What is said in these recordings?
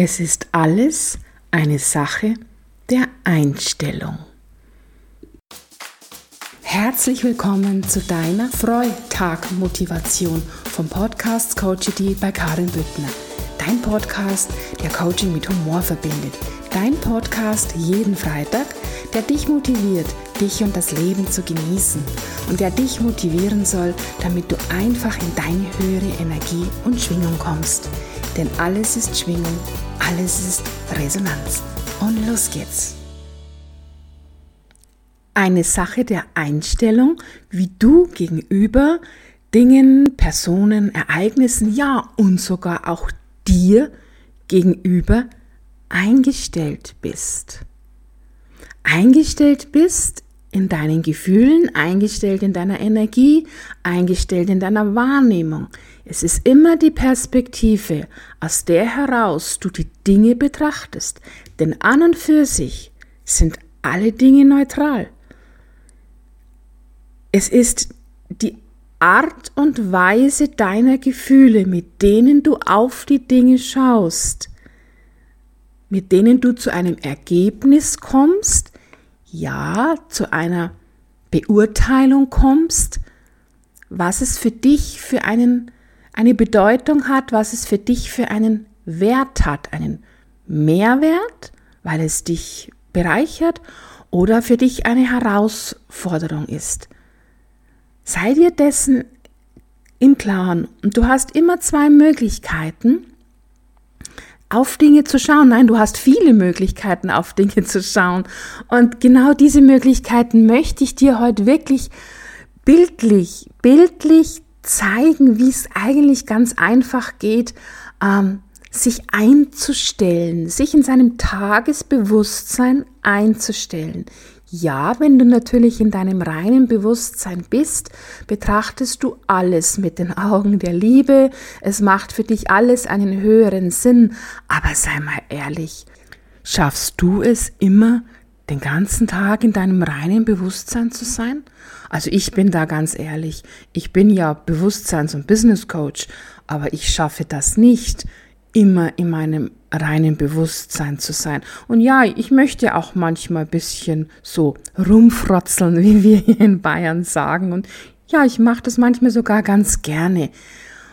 Es ist alles eine Sache der Einstellung. Herzlich willkommen zu deiner Freitag-Motivation vom Podcast Coachity bei Karin Büttner. Dein Podcast, der Coaching mit Humor verbindet. Dein Podcast jeden Freitag, der dich motiviert, dich und das Leben zu genießen und der dich motivieren soll, damit du einfach in deine höhere Energie und Schwingung kommst. Denn alles ist Schwingung alles ist Resonanz. Und los geht's. Eine Sache der Einstellung, wie du gegenüber Dingen, Personen, Ereignissen, ja und sogar auch dir gegenüber eingestellt bist. Eingestellt bist in deinen Gefühlen, eingestellt in deiner Energie, eingestellt in deiner Wahrnehmung. Es ist immer die Perspektive, aus der heraus du die Dinge betrachtest, denn an und für sich sind alle Dinge neutral. Es ist die Art und Weise deiner Gefühle, mit denen du auf die Dinge schaust, mit denen du zu einem Ergebnis kommst, ja, zu einer Beurteilung kommst, was es für dich für einen, eine Bedeutung hat, was es für dich für einen Wert hat, einen Mehrwert, weil es dich bereichert oder für dich eine Herausforderung ist. Sei dir dessen im Klaren und du hast immer zwei Möglichkeiten, auf Dinge zu schauen. Nein, du hast viele Möglichkeiten, auf Dinge zu schauen. Und genau diese Möglichkeiten möchte ich dir heute wirklich bildlich, bildlich zeigen, wie es eigentlich ganz einfach geht, ähm, sich einzustellen, sich in seinem Tagesbewusstsein einzustellen. Ja, wenn du natürlich in deinem reinen Bewusstsein bist, betrachtest du alles mit den Augen der Liebe. Es macht für dich alles einen höheren Sinn. Aber sei mal ehrlich, schaffst du es immer, den ganzen Tag in deinem reinen Bewusstsein zu sein? Also ich bin da ganz ehrlich. Ich bin ja Bewusstseins- und Business Coach, aber ich schaffe das nicht immer in meinem reinen Bewusstsein zu sein. Und ja, ich möchte auch manchmal bisschen so rumfrotzeln, wie wir hier in Bayern sagen. Und ja, ich mache das manchmal sogar ganz gerne.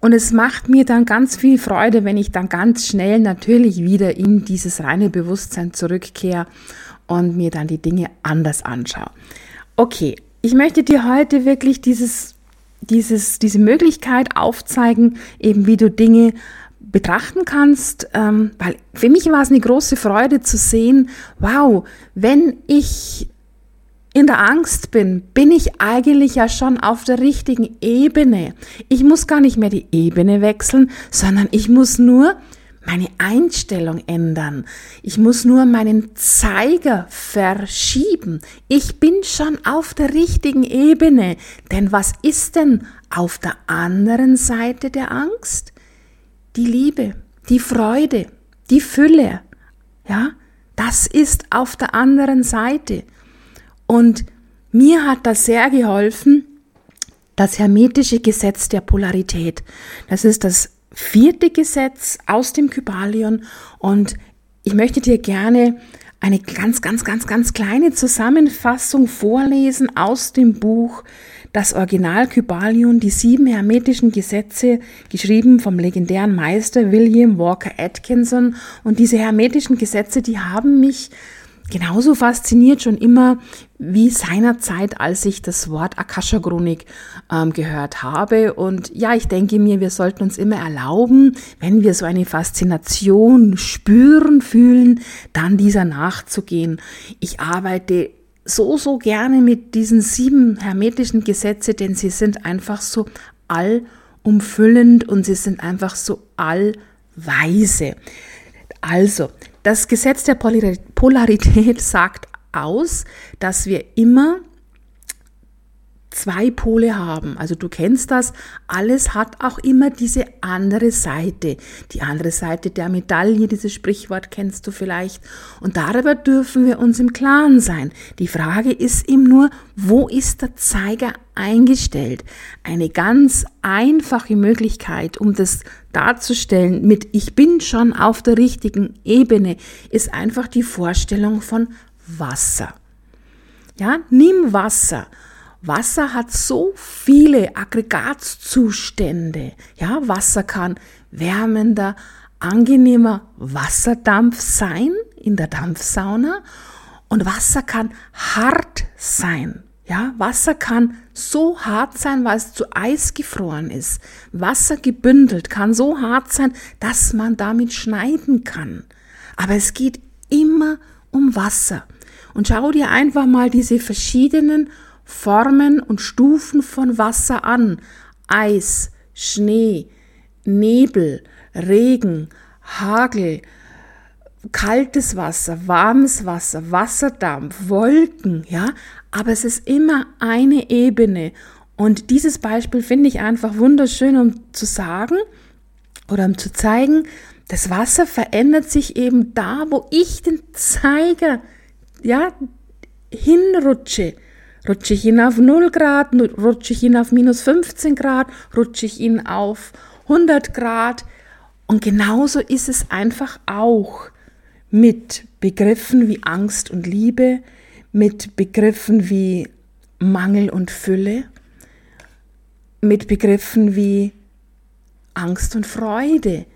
Und es macht mir dann ganz viel Freude, wenn ich dann ganz schnell natürlich wieder in dieses reine Bewusstsein zurückkehre und mir dann die Dinge anders anschaue. Okay, ich möchte dir heute wirklich dieses, dieses, diese Möglichkeit aufzeigen, eben wie du Dinge betrachten kannst, ähm, weil für mich war es eine große Freude zu sehen, wow, wenn ich in der Angst bin, bin ich eigentlich ja schon auf der richtigen Ebene. Ich muss gar nicht mehr die Ebene wechseln, sondern ich muss nur meine Einstellung ändern. Ich muss nur meinen Zeiger verschieben. Ich bin schon auf der richtigen Ebene. Denn was ist denn auf der anderen Seite der Angst? die Liebe, die Freude, die Fülle. Ja, das ist auf der anderen Seite. Und mir hat das sehr geholfen, das hermetische Gesetz der Polarität. Das ist das vierte Gesetz aus dem Kybalion und ich möchte dir gerne eine ganz, ganz, ganz, ganz kleine Zusammenfassung vorlesen aus dem Buch das Original Kybalion, die sieben hermetischen Gesetze, geschrieben vom legendären Meister William Walker Atkinson. Und diese hermetischen Gesetze, die haben mich genauso fasziniert schon immer wie seinerzeit, als ich das Wort Akasha-Chronik ähm, gehört habe. Und ja, ich denke mir, wir sollten uns immer erlauben, wenn wir so eine Faszination spüren, fühlen, dann dieser nachzugehen. Ich arbeite so, so gerne mit diesen sieben hermetischen Gesetze, denn sie sind einfach so allumfüllend und sie sind einfach so allweise. Also, das Gesetz der Polarität sagt aus, dass wir immer zwei Pole haben. Also du kennst das, alles hat auch immer diese andere Seite. Die andere Seite der Medaille, dieses Sprichwort kennst du vielleicht. Und darüber dürfen wir uns im Klaren sein. Die Frage ist ihm nur, wo ist der Zeiger eingestellt? Eine ganz einfache Möglichkeit, um das darzustellen mit ich bin schon auf der richtigen Ebene, ist einfach die Vorstellung von Wasser. Ja, nimm Wasser Wasser hat so viele Aggregatzustände. Ja, Wasser kann wärmender, angenehmer Wasserdampf sein in der Dampfsauna und Wasser kann hart sein. Ja, Wasser kann so hart sein, weil es zu Eis gefroren ist. Wasser gebündelt kann so hart sein, dass man damit schneiden kann. Aber es geht immer um Wasser. Und schau dir einfach mal diese verschiedenen Formen und Stufen von Wasser an. Eis, Schnee, Nebel, Regen, Hagel, kaltes Wasser, warmes Wasser, Wasserdampf, Wolken, ja, aber es ist immer eine Ebene. Und dieses Beispiel finde ich einfach wunderschön, um zu sagen oder um zu zeigen, das Wasser verändert sich eben da, wo ich den Zeiger, ja, hinrutsche. Rutsche ich ihn auf 0 Grad, rutsche ich ihn auf minus 15 Grad, rutsche ich ihn auf 100 Grad. Und genauso ist es einfach auch mit Begriffen wie Angst und Liebe, mit Begriffen wie Mangel und Fülle, mit Begriffen wie Angst und Freude.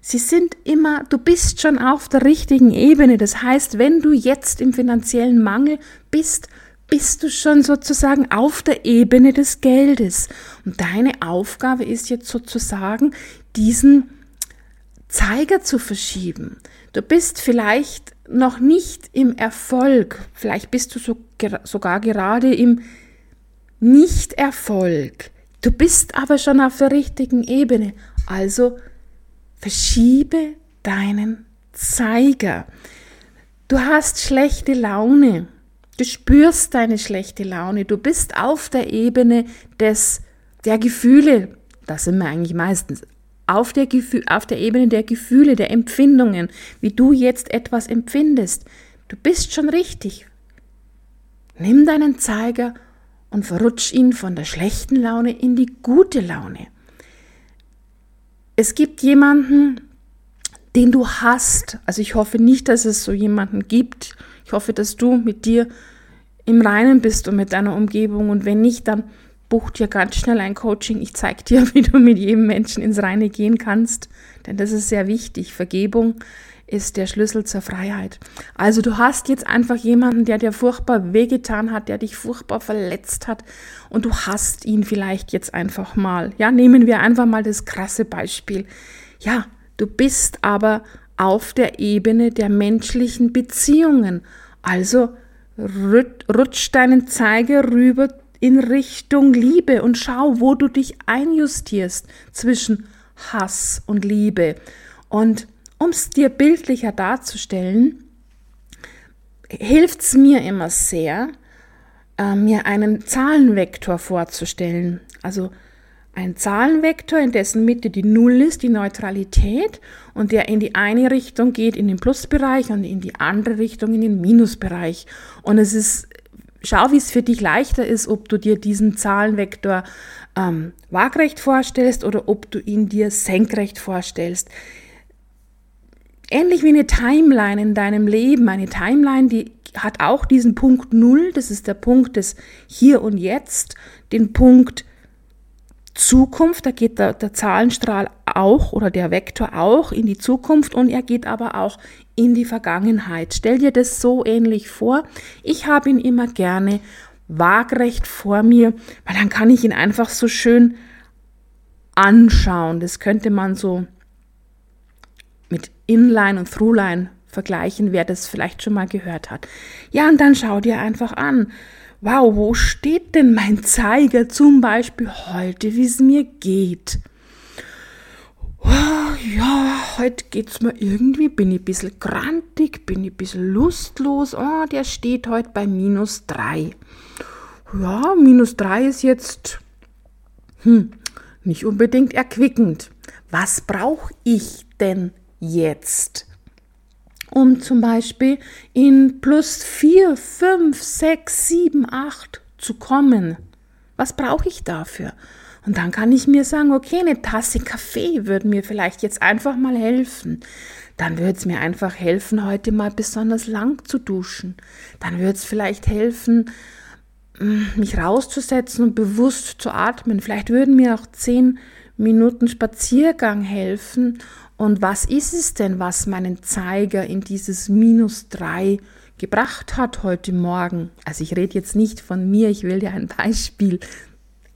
Sie sind immer, du bist schon auf der richtigen Ebene. Das heißt, wenn du jetzt im finanziellen Mangel bist, bist du schon sozusagen auf der Ebene des Geldes. Und deine Aufgabe ist jetzt sozusagen, diesen Zeiger zu verschieben. Du bist vielleicht noch nicht im Erfolg, vielleicht bist du so, sogar gerade im Nicht-Erfolg. Du bist aber schon auf der richtigen Ebene. Also verschiebe deinen Zeiger. Du hast schlechte Laune. Du spürst deine schlechte Laune. Du bist auf der Ebene des, der Gefühle. Das sind wir eigentlich meistens. Auf der, Gefühl, auf der Ebene der Gefühle, der Empfindungen, wie du jetzt etwas empfindest. Du bist schon richtig. Nimm deinen Zeiger und verrutsch ihn von der schlechten Laune in die gute Laune. Es gibt jemanden, den du hast. Also ich hoffe nicht, dass es so jemanden gibt. Ich hoffe, dass du mit dir im Reinen bist und mit deiner Umgebung. Und wenn nicht, dann buch dir ganz schnell ein Coaching. Ich zeige dir, wie du mit jedem Menschen ins Reine gehen kannst. Denn das ist sehr wichtig. Vergebung ist der Schlüssel zur Freiheit. Also du hast jetzt einfach jemanden, der dir furchtbar wehgetan hat, der dich furchtbar verletzt hat und du hast ihn vielleicht jetzt einfach mal. Ja, nehmen wir einfach mal das krasse Beispiel. Ja, du bist aber auf der Ebene der menschlichen Beziehungen. Also rutsch deinen Zeiger rüber in Richtung Liebe und schau, wo du dich einjustierst zwischen Hass und Liebe. Und um es dir bildlicher darzustellen, hilft es mir immer sehr, äh, mir einen Zahlenvektor vorzustellen. Also ein Zahlenvektor, in dessen Mitte die Null ist, die Neutralität, und der in die eine Richtung geht, in den Plusbereich und in die andere Richtung, in den Minusbereich. Und es ist, schau, wie es für dich leichter ist, ob du dir diesen Zahlenvektor ähm, waagrecht vorstellst oder ob du ihn dir senkrecht vorstellst. Ähnlich wie eine Timeline in deinem Leben, eine Timeline, die hat auch diesen Punkt Null, das ist der Punkt des Hier und Jetzt, den Punkt Zukunft, da geht der, der Zahlenstrahl auch oder der Vektor auch in die Zukunft und er geht aber auch in die Vergangenheit. Stell dir das so ähnlich vor. Ich habe ihn immer gerne waagrecht vor mir, weil dann kann ich ihn einfach so schön anschauen. Das könnte man so mit Inline und Throughline vergleichen, wer das vielleicht schon mal gehört hat. Ja, und dann schau dir einfach an wow, wo steht denn mein Zeiger zum Beispiel heute, wie es mir geht? Oh, ja, heute geht's mir irgendwie, bin ich ein bisschen grantig, bin ich ein bisschen lustlos. Oh, der steht heute bei minus drei. ja, minus drei ist jetzt hm, nicht unbedingt erquickend. Was brauche ich denn jetzt? Um zum Beispiel in plus vier, fünf, sechs, sieben, acht zu kommen. Was brauche ich dafür? Und dann kann ich mir sagen, okay, eine Tasse Kaffee würde mir vielleicht jetzt einfach mal helfen. Dann würde es mir einfach helfen, heute mal besonders lang zu duschen. Dann würde es vielleicht helfen, mm, mich rauszusetzen und bewusst zu atmen. Vielleicht würden mir auch zehn Minuten Spaziergang helfen. Und was ist es denn, was meinen Zeiger in dieses Minus drei gebracht hat heute Morgen? Also ich rede jetzt nicht von mir, ich will dir ein Beispiel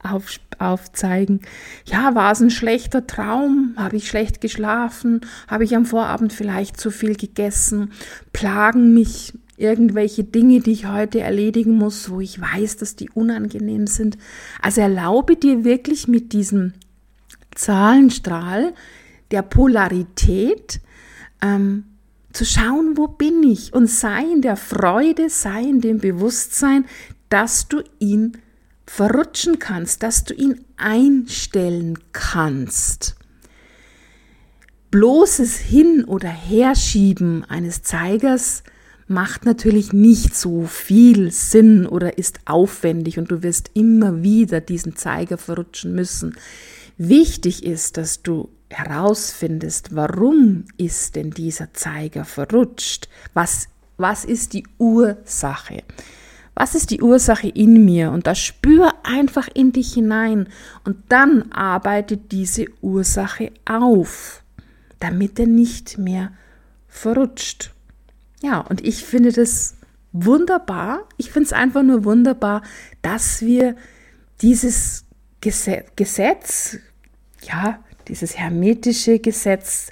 auf, aufzeigen. Ja, war es ein schlechter Traum? Habe ich schlecht geschlafen? Habe ich am Vorabend vielleicht zu viel gegessen? Plagen mich irgendwelche Dinge, die ich heute erledigen muss, wo ich weiß, dass die unangenehm sind? Also erlaube dir wirklich mit diesem Zahlenstrahl der Polarität ähm, zu schauen, wo bin ich und sei in der Freude, sei in dem Bewusstsein, dass du ihn verrutschen kannst, dass du ihn einstellen kannst. Bloßes Hin- oder Herschieben eines Zeigers macht natürlich nicht so viel Sinn oder ist aufwendig und du wirst immer wieder diesen Zeiger verrutschen müssen. Wichtig ist, dass du herausfindest, warum ist denn dieser Zeiger verrutscht? Was, was ist die Ursache? Was ist die Ursache in mir? Und da spür einfach in dich hinein und dann arbeite diese Ursache auf, damit er nicht mehr verrutscht. Ja, und ich finde das wunderbar. Ich finde es einfach nur wunderbar, dass wir dieses Gesetz, ja, dieses hermetische Gesetz,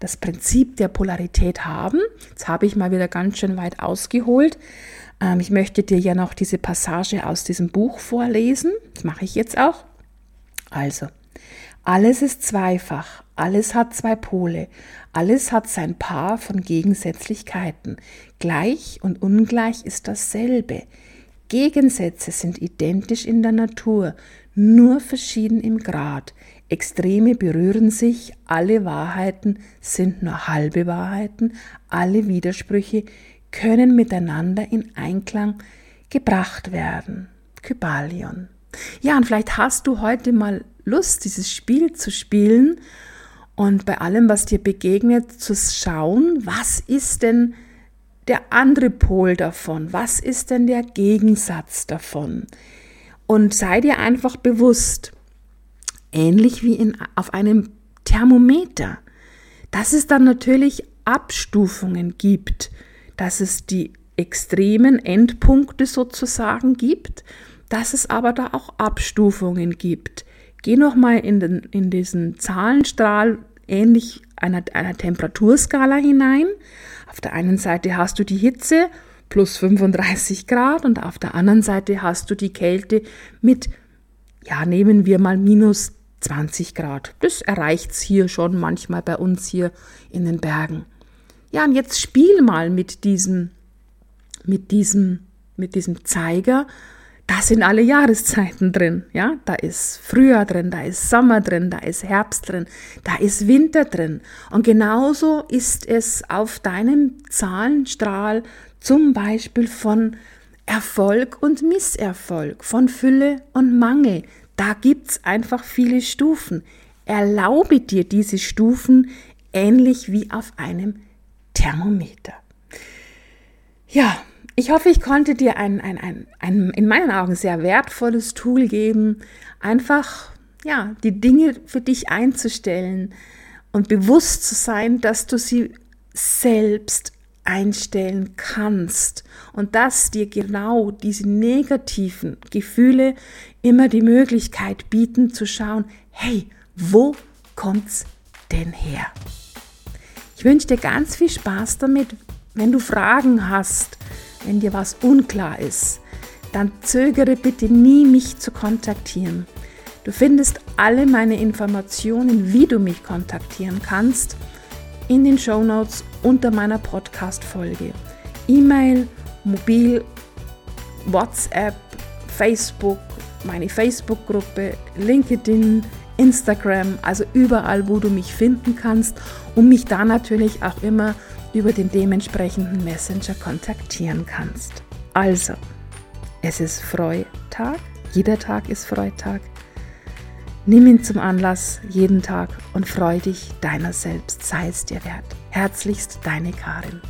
das Prinzip der Polarität haben. Jetzt habe ich mal wieder ganz schön weit ausgeholt. Ähm, ich möchte dir ja noch diese Passage aus diesem Buch vorlesen. Das mache ich jetzt auch. Also, alles ist zweifach, alles hat zwei Pole, alles hat sein Paar von Gegensätzlichkeiten. Gleich und ungleich ist dasselbe. Gegensätze sind identisch in der Natur, nur verschieden im Grad. Extreme berühren sich, alle Wahrheiten sind nur halbe Wahrheiten, alle Widersprüche können miteinander in Einklang gebracht werden. Kybalion. Ja, und vielleicht hast du heute mal Lust, dieses Spiel zu spielen und bei allem, was dir begegnet, zu schauen, was ist denn der andere Pol davon? Was ist denn der Gegensatz davon? Und sei dir einfach bewusst, ähnlich wie in, auf einem Thermometer, dass es dann natürlich Abstufungen gibt dass es die extremen Endpunkte sozusagen gibt, dass es aber da auch Abstufungen gibt. Geh nochmal in, in diesen Zahlenstrahl ähnlich einer, einer Temperaturskala hinein. Auf der einen Seite hast du die Hitze plus 35 Grad und auf der anderen Seite hast du die Kälte mit, ja, nehmen wir mal minus 20 Grad. Das erreicht es hier schon manchmal bei uns hier in den Bergen. Ja, und jetzt spiel mal mit diesem, mit diesem, mit diesem Zeiger. Da sind alle Jahreszeiten drin. Ja, da ist Frühjahr drin, da ist Sommer drin, da ist Herbst drin, da ist Winter drin. Und genauso ist es auf deinem Zahlenstrahl zum Beispiel von Erfolg und Misserfolg, von Fülle und Mangel. Da gibt's einfach viele Stufen. Erlaube dir diese Stufen ähnlich wie auf einem Thermometer. Ja, ich hoffe, ich konnte dir ein, ein, ein, ein in meinen Augen sehr wertvolles Tool geben, einfach ja, die Dinge für dich einzustellen und bewusst zu sein, dass du sie selbst einstellen kannst und dass dir genau diese negativen Gefühle immer die Möglichkeit bieten zu schauen, hey, wo kommt's denn her? Ich wünsche dir ganz viel Spaß damit. Wenn du Fragen hast, wenn dir was unklar ist, dann zögere bitte nie, mich zu kontaktieren. Du findest alle meine Informationen, wie du mich kontaktieren kannst, in den Show Notes unter meiner Podcast-Folge. E-Mail, Mobil, WhatsApp, Facebook, meine Facebook-Gruppe, LinkedIn, Instagram, also überall, wo du mich finden kannst und mich da natürlich auch immer über den dementsprechenden Messenger kontaktieren kannst. Also, es ist Freitag, jeder Tag ist Freitag. Nimm ihn zum Anlass jeden Tag und freu dich deiner selbst, sei es dir wert. Herzlichst deine Karin.